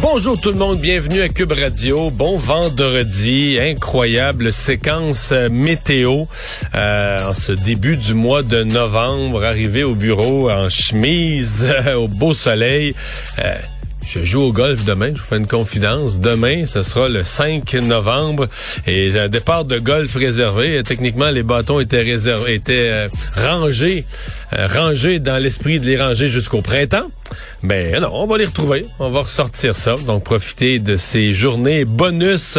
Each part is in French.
Bonjour tout le monde, bienvenue à Cube Radio. Bon vendredi, incroyable séquence euh, météo euh, en ce début du mois de novembre, arrivé au bureau en chemise, au beau soleil. Euh, je joue au golf demain, je vous fais une confidence. Demain, ce sera le 5 novembre et j'ai un départ de golf réservé. Techniquement, les bâtons étaient réservés, étaient euh, rangés, euh, rangés dans l'esprit de les ranger jusqu'au printemps. Mais non, on va les retrouver, on va ressortir ça. Donc profiter de ces journées bonus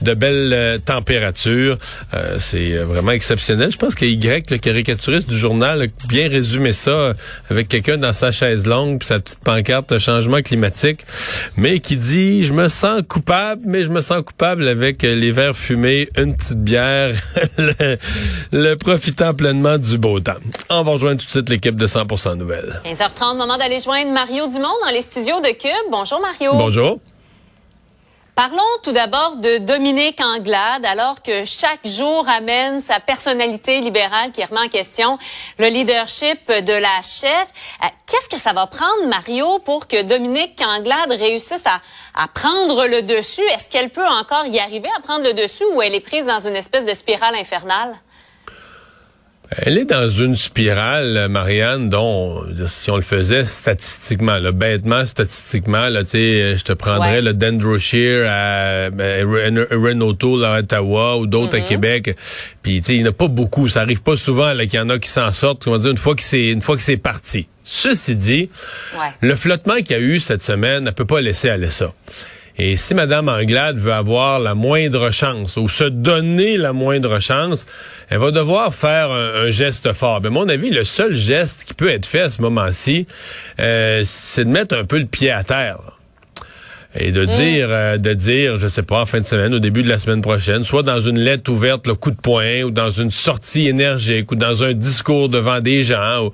de belles euh, températures. Euh, c'est vraiment exceptionnel. Je pense que Y, le caricaturiste du journal, a bien résumé ça avec quelqu'un dans sa chaise longue puis sa petite pancarte changement climatique mais qui dit je me sens coupable, mais je me sens coupable avec les verres fumés, une petite bière, le, le, profitant pleinement du beau temps. On va rejoindre tout de suite l'équipe de 100% Nouvelles. 15h30, moment d'aller joindre Mario Dumont dans les studios de Cube. Bonjour Mario. Bonjour. Parlons tout d'abord de Dominique Anglade, alors que chaque jour amène sa personnalité libérale qui remet en question le leadership de la chef. Euh, qu'est-ce que ça va prendre, Mario, pour que Dominique Anglade réussisse à, à prendre le dessus? Est-ce qu'elle peut encore y arriver à prendre le dessus ou elle est prise dans une espèce de spirale infernale? Elle est dans une spirale, Marianne, dont si on le faisait statistiquement, là, bêtement statistiquement, là, je te prendrais Ouais. le Dendroshire à ben, Ren- Renault à Ottawa ou d'autres à Québec. Puis il n'y en a pas beaucoup. Ça arrive pas souvent qu'il y en a qui s'en sortent. Va dire une fois que c'est une fois que c'est parti. Ceci dit, Ouais. le flottement qu'il y a eu cette semaine ne peut pas laisser aller ça. Et si Mme Anglade veut avoir la moindre chance ou se donner la moindre chance, elle va devoir faire un, un geste fort. Mais à mon avis, le seul geste qui peut être fait à ce moment-ci, euh, c'est de mettre un peu le pied à terre. là. Et de dire, euh, de dire, je sais pas, en fin de semaine, au début de la semaine prochaine, soit dans une lettre ouverte, le coup de poing, ou dans une sortie énergique, ou dans un discours devant des gens, ou-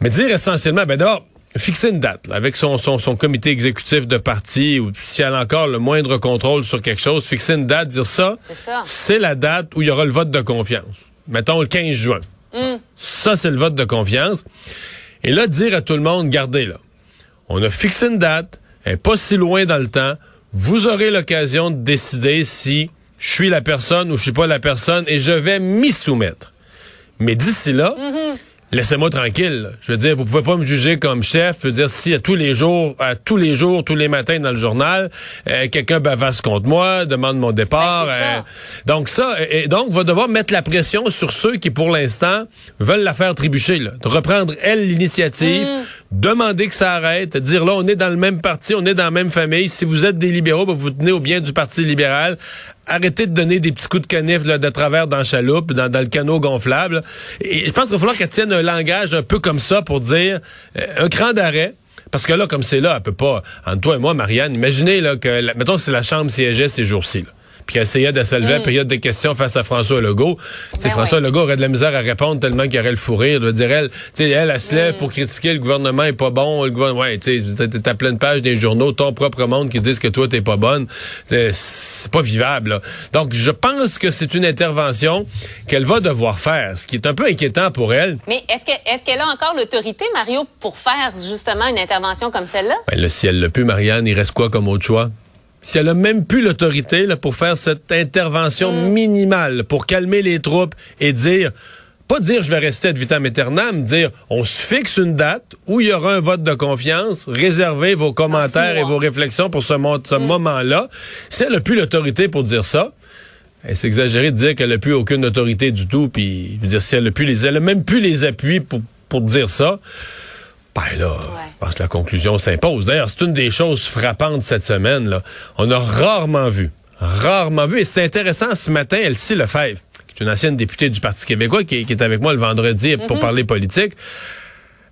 mais dire essentiellement, ben d'abord, fixer une date, là, avec son, son, son comité exécutif de parti, ou si elle a encore le moindre contrôle sur quelque chose, fixer une date, dire ça, C'est ça. c'est la date où il y aura le vote de confiance. Mettons le 15 juin. Ça, c'est le vote de confiance. Et là, dire à tout le monde, gardez là. On a fixé une date, elle pas si loin dans le temps. Vous aurez l'occasion de décider si je suis la personne ou je suis pas la personne et je vais m'y soumettre. Mais d'ici là, laissez-moi tranquille. Je veux dire, vous pouvez pas me juger comme chef. Je veux dire, si à tous les jours, à tous les jours, tous les matins dans le journal, euh, quelqu'un bavasse contre moi, demande mon départ. Ben, ça. euh, donc ça, et et donc va devoir mettre la pression sur ceux qui, pour l'instant, veulent la faire trébucher. Là. De reprendre elle l'initiative, Mm. demander que ça arrête, dire là, on est dans le même parti, on est dans la même famille. Si vous êtes des libéraux, ben, vous tenez au bien du Parti libéral. Arrêtez de donner des petits coups de canif de travers dans la chaloupe, dans, dans le canot gonflable. Et je pense qu'il va falloir qu'elle tienne un langage un peu comme ça pour dire euh, un cran d'arrêt. Parce que là, comme c'est là, elle peut pas. Entre toi et moi, Marianne, imaginez là, que, mettons que c'est la chambre siégeait ces jours-ci. Puis essayait de se lever à la période des questions face à François Legault. Ben François ouais. Legault aurait de la misère à répondre tellement qu'il aurait le fou rire. Veux dire, elle, tu sais, elle, elle se lève pour critiquer le gouvernement est pas bon. Le gouvernement, ouais, tu sais, t'as plein de pages des journaux, ton propre monde qui disent que toi, t'es pas bonne. C'est- pas vivable, là. Donc, je pense que c'est une intervention qu'elle va devoir faire, ce qui est un peu inquiétant pour elle. Mais est-ce que est-ce qu'elle a encore l'autorité, Mario, pour faire justement une intervention comme celle-là? Ben là, si elle l'a pu, Marianne, il reste quoi comme autre choix? Si elle a même plus l'autorité là, pour faire cette intervention minimale, pour calmer les troupes et dire, pas dire je vais rester ad vitam aeternam, dire on se fixe une date où il y aura un vote de confiance, réservez vos commentaires et vos réflexions pour ce, mo- ce moment-là. Si elle a plus l'autorité pour dire ça, eh, c'est exagéré de dire qu'elle a plus aucune autorité du tout, puis dire si elle a plus les, elle a même plus les appuis pour, pour dire ça. Ben là, je pense que la conclusion s'impose. D'ailleurs, c'est une des choses frappantes cette semaine. Là. On a rarement vu, rarement vu, et c'est intéressant, ce matin, Elsie Lefebvre, qui est une ancienne députée du Parti québécois, qui, qui est avec moi le vendredi pour parler politique,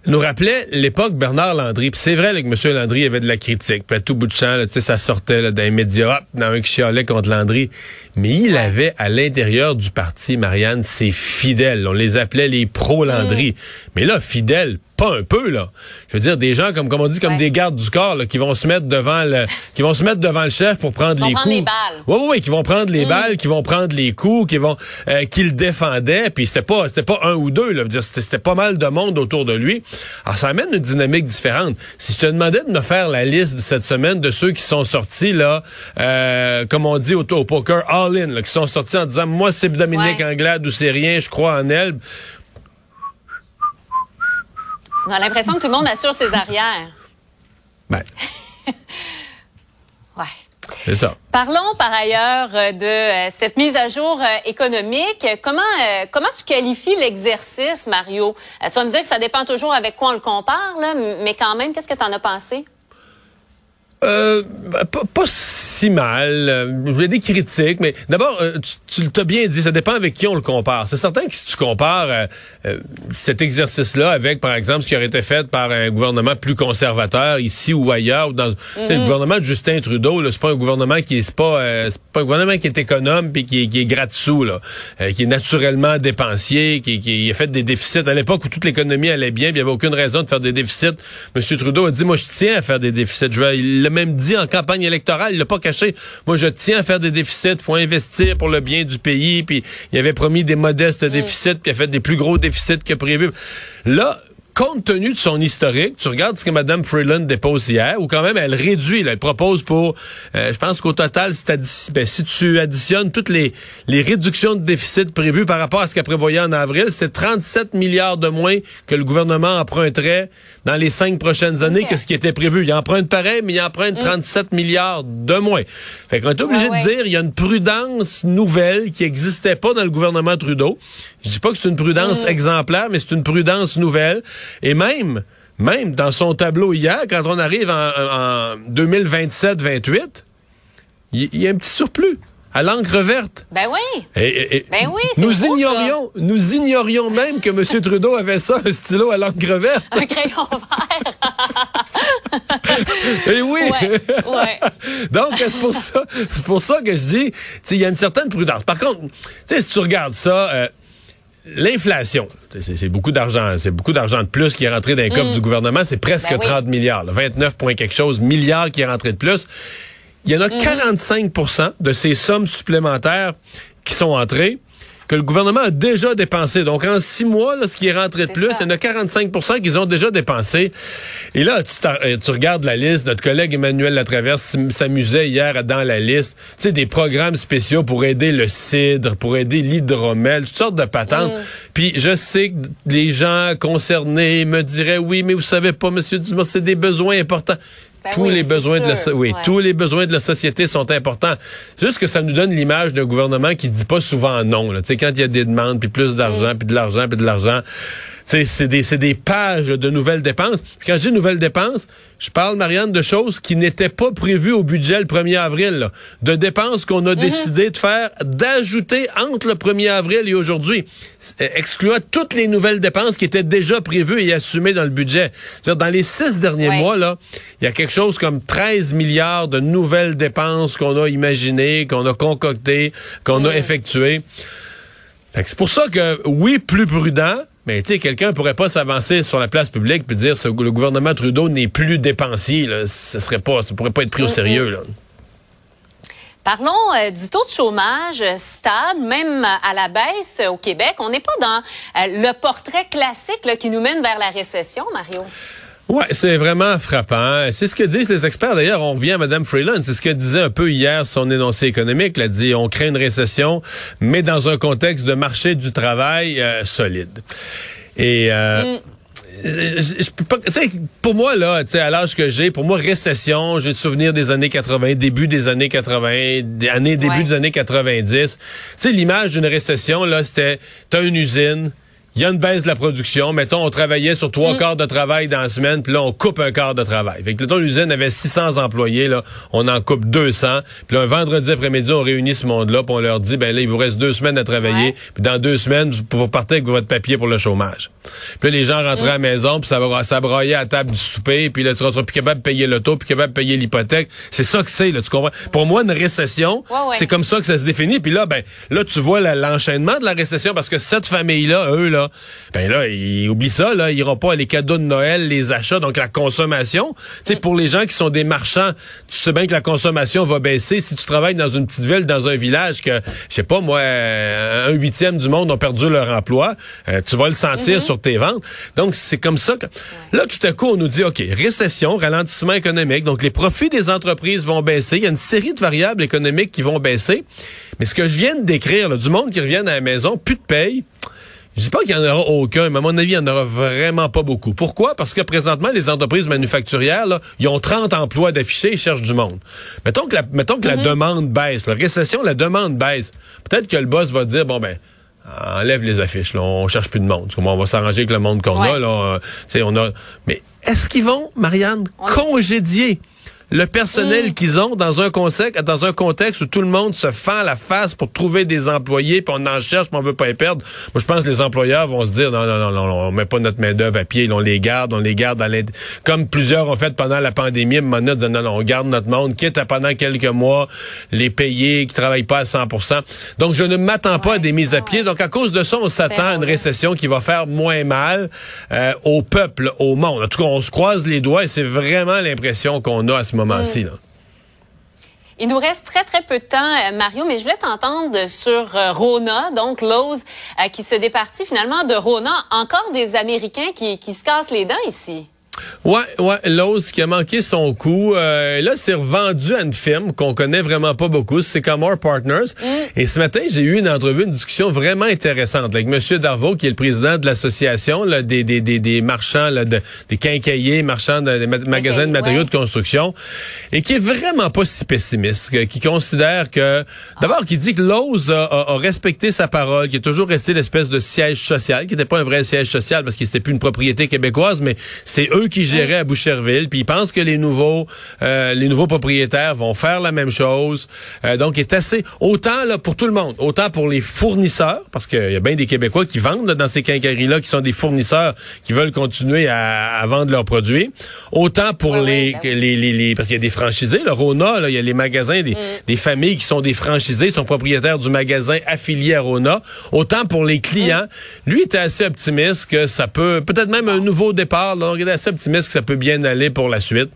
nous rappelait l'époque Bernard Landry. Puis c'est vrai là, que M. Landry avait de la critique. Puis à tout bout de champ, là, tu sais, ça sortait là, dans les médias, hop, dans un qui chialait contre Landry. Mais il avait à l'intérieur du parti, Marianne, ses fidèles. On les appelait les pro-Landry. Mais là, fidèles, pas un peu, là. Je veux dire, des gens, comme, comme on dit, comme Ouais. des gardes du corps, là, qui vont se mettre devant le, qui vont se mettre devant le chef pour prendre les prendre coups. les balles. Oui, oui, oui, qui vont prendre les balles, qui vont prendre les coups, qui vont, euh, qui le défendaient. Puis c'était pas, c'était pas un ou deux, là. Je veux dire, C'était c'était pas mal de monde autour de lui. Alors ça amène une dynamique différente. Si je te demandais de me faire la liste de cette semaine de ceux qui sont sortis là, euh, comme on dit au, au poker, all in, là, qui sont sortis en disant, moi c'est Dominique Ouais. Anglade ou c'est rien, je crois en elle. On a l'impression que tout le monde assure ses arrières. Ben, Ouais. c'est ça. Parlons par ailleurs euh, de euh, cette mise à jour euh, économique. Comment comment tu qualifies l'exercice, Mario? Tu vas me dire que ça dépend toujours avec quoi on le compare, là, mais quand même, qu'est-ce que tu en as pensé? Euh, ben, pas, pas si mal. Euh, J'ai des critiques, mais d'abord, euh, tu, tu l'as bien dit, ça dépend avec qui on le compare. C'est certain que si tu compares euh, euh, cet exercice-là avec, par exemple, ce qui aurait été fait par un gouvernement plus conservateur ici ou ailleurs, ou dans le gouvernement de Justin Trudeau, là, c'est pas un gouvernement qui est c'est pas, euh, c'est pas un gouvernement qui est économe puis qui est, qui est gratte-sous, là, euh, qui est naturellement dépensier, qui, qui a fait des déficits à l'époque où toute l'économie allait bien, puis il y avait aucune raison de faire des déficits. Monsieur Trudeau a dit, moi, je tiens à faire des déficits. Je vais, même dit en campagne électorale, il l'a pas caché. Moi, je tiens à faire des déficits. Faut investir pour le bien du pays. Puis il avait promis des modestes déficits, puis il a fait des plus gros déficits que prévu. Là, compte tenu de son historique, tu regardes ce que Mme Freeland dépose hier, ou quand même elle réduit, là, elle propose pour, euh, je pense qu'au total, si, ben, si tu additionnes toutes les, les réductions de déficit prévues par rapport à ce qu'elle prévoyait en avril, c'est 37 milliards de moins que le gouvernement emprunterait dans les cinq prochaines années que ce qui était prévu. Il emprunte pareil, mais il emprunte 37 milliards de moins. Fait qu'on est obligé Ouais, de dire, il y a une prudence nouvelle qui n'existait pas dans le gouvernement Trudeau. Je dis pas que c'est une prudence exemplaire, mais c'est une prudence nouvelle. Et même, même dans son tableau hier, quand on arrive en, en 2027-28, il y, a un petit surplus à l'encre verte. Ben oui. Et- Ben oui, c'est nous ça. ignorions, nous ignorions même que M. Trudeau avait ça, un stylo à l'encre verte. Un crayon vert. Et oui. Ouais, ouais. Donc c'est pour ça, c'est pour ça que je dis, il y a une certaine prudence. Par contre, si tu regardes ça, euh, l'inflation, c'est beaucoup d'argent, c'est beaucoup d'argent de plus qui est rentré dans les coffres du gouvernement, c'est presque Ben oui. 30 milliards, là, 29 points quelque chose milliards qui est rentré de plus. Il y en a 45% de ces sommes supplémentaires qui sont entrées que le gouvernement a déjà dépensé. Donc, en six mois, là, ce qui est rentré de plus, ça. il y en a 45% qu'ils ont déjà dépensé. Et là, tu, euh, tu regardes la liste. Notre collègue Emmanuel Latraverse s'amusait hier dans la liste. Tu sais, des programmes spéciaux pour aider le cidre, pour aider l'hydromel, toutes sortes de patentes. Mm. Puis je sais que les gens concernés me diraient, oui, mais vous savez pas, Monsieur Dumas, c'est des besoins importants. Ben tous oui, les besoins de la, sûr. so- oui, Ouais. tous les besoins de la société sont importants. C'est juste que ça nous donne l'image d'un gouvernement qui dit pas souvent non. Tu sais, quand il y a des demandes, puis plus d'argent, Mm. puis de l'argent, puis de l'argent. C'est des, des pages de nouvelles dépenses. Puis quand je dis nouvelles dépenses, je parle, Marianne, de choses qui n'étaient pas prévues au budget le 1er avril. Là. De dépenses qu'on a mhm. décidé de faire, d'ajouter entre le 1er avril et aujourd'hui, excluant toutes les nouvelles dépenses qui étaient déjà prévues et assumées dans le budget. Dans les six derniers mois, là, il y a quelque chose comme 13 milliards de nouvelles dépenses qu'on a imaginées, qu'on a concoctées, qu'on a mhm. effectuées. C'est pour ça que, oui, plus prudent, mais tu sais, quelqu'un pourrait pas s'avancer sur la place publique et dire que le gouvernement Trudeau n'est plus dépensier. Là. Ce serait pas, ça pourrait pas être pris au sérieux. Là. Parlons euh, du taux de chômage stable, même à la baisse au Québec. On n'est pas dans euh, le portrait classique qui nous mène vers la récession, Mario. Ouais, c'est vraiment frappant. C'est ce que disent les experts. D'ailleurs, on revient à Mme Freeland. C'est ce que disait un peu hier son énoncé économique. Elle a dit, on craint une récession, mais dans un contexte de marché du travail euh, solide. Et euh, mm. je, peux pas, pour moi là, à l'âge que j'ai, pour moi récession, j'ai le souvenir des années 80, début des années 80, des années début des années 90. Tu sais l'image d'une récession là, c'était t'as une usine, il y a une baisse de la production. Mettons, on travaillait sur trois mm. quarts de travail dans la semaine, puis là, on coupe un quart de travail. Fait que, mettons, l'usine avait 600 employés, là, on en coupe 200. Puis là, un vendredi après-midi, on réunit ce monde-là, puis on leur dit, ben là, il vous reste deux semaines à travailler, puis dans deux semaines, vous partez avec votre papier pour le chômage. Puis là, les gens rentraient à la mm. maison, puis ça, ça broyait à la table du souper, puis là, tu seras plus capable de payer l'auto, puis capable de payer l'hypothèque. C'est ça que c'est, là, tu comprends? Pour moi, une récession, c'est comme ça que ça se définit. Puis là, ben, là, tu vois l'enchaînement de la récession, parce que cette famille-là, eux, là, ben là, ils oublient ça, là, ils iront pas les cadeaux de Noël, les achats, donc la consommation. Tu sais, pour les gens qui sont des marchands, tu sais bien que la consommation va baisser. Si tu travailles dans une petite ville, dans un village que, je sais pas, moi, un huitième du monde ont perdu leur emploi, euh, tu vas le sentir mm-hmm. sur tes ventes. Donc, c'est comme ça que, là, tout à coup, on nous dit, OK, récession, ralentissement économique, donc les profits des entreprises vont baisser. Il y a une série de variables économiques qui vont baisser. Mais ce que je viens de décrire, du monde qui revient à la maison, plus de paye, je dis pas qu'il y en aura aucun, mais à mon avis, il y en aura vraiment pas beaucoup. Pourquoi? Parce que présentement, les entreprises manufacturières, là, ils ont 30 emplois d'affichés, ils cherchent du monde. Mettons que la, mettons que la mhm. demande baisse, la récession, la demande baisse. Peut-être que le boss va dire, bon ben, enlève les affiches, là, on cherche plus de monde. On va s'arranger avec le monde qu'on a, là. On a. Mais est-ce qu'ils vont, Marianne, congédier? Le personnel mm. qu'ils ont dans un contexte, dans un contexte où tout le monde se fend la face pour trouver des employés, puis on en cherche, puis on veut pas les perdre. Moi, je pense que les employeurs vont se dire non, non, non, non, on met pas notre main d'œuvre à pied, on les garde, on les garde à comme plusieurs ont fait pendant la pandémie, maintenant, disant non, non, on garde notre monde, quitte à pendant quelques mois les payer, qui travaillent pas à 100% Donc, je ne m'attends pas à des mises à pied. Donc, à cause de ça, on s'attend à une récession qui va faire moins mal euh, au peuple, au monde. En tout cas, on se croise les doigts et c'est vraiment l'impression qu'on a à ce moment-ci. Il nous reste très, très peu de temps, euh, Mario, mais je voulais t'entendre sur euh, Rona, donc Lowe's, euh, qui se départit finalement de Rona. Encore des Américains qui, qui se cassent les dents ici. Ouais, ouais, Lowe's qui a manqué son coup. Euh, là, c'est revendu à une firme qu'on connaît vraiment pas beaucoup, c'est Comore Partners. Mm. Et ce matin, j'ai eu une entrevue, une discussion vraiment intéressante avec Monsieur Darvaux, qui est le président de l'association des, des, des, des, marchands, là, de, des quincailliers, marchands de, des magasins de matériaux de construction, et qui est vraiment pas si pessimiste, qui considère que, d'abord, qui dit que Lowe's a, respecté sa parole, qui est toujours resté l'espèce de siège social, qui n'était pas un vrai siège social parce qu'il n'était plus une propriété québécoise, mais c'est eux qui géraient à Boucherville, puis ils pensent que les nouveaux euh, les nouveaux propriétaires vont faire la même chose. Euh, donc, est assez autant là pour tout le monde, autant pour les fournisseurs, parce qu'il y a bien des Québécois qui vendent dans ces quincailleries-là, qui sont des fournisseurs qui veulent continuer à, vendre leurs produits, autant pour les, ben les, les, les, parce qu'il y a des franchisés, le Rona, là, il y a les magasins, des, mm. des familles qui sont des franchisés, sont propriétaires du magasin affilié à Rona, autant pour les clients. Mm. Lui était assez optimiste que ça peut, peut-être même un nouveau départ, donc il est assez optimiste que ça peut bien aller pour la suite.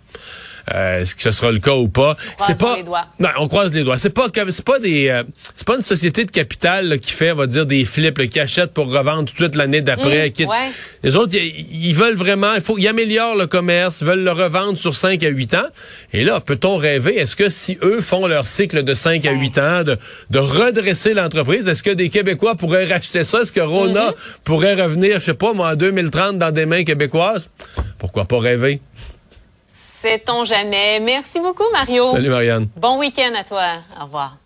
Euh, est-ce que ce sera le cas ou pas? C'est pas. Les doigts. Non, on croise les doigts. C'est pas c'est pas des euh, c'est pas une société de capital qui fait on va dire des flips qui achète pour revendre tout de suite l'année d'après. Mmh, Les autres ils veulent vraiment il faut ils améliorent le commerce, ils veulent le revendre sur 5 à 8 ans. Et là, peut-on rêver? Est-ce que si eux font leur cycle de 5 à 8 ans de, de redresser l'entreprise, est-ce que des Québécois pourraient racheter ça? Est-ce que Rona mmh. pourrait revenir, je sais pas moi en 2030 dans des mains québécoises? Pourquoi pas rêver? Sait-on jamais. Merci beaucoup, Mario. Salut, Marianne. Bon week-end à toi. Au revoir.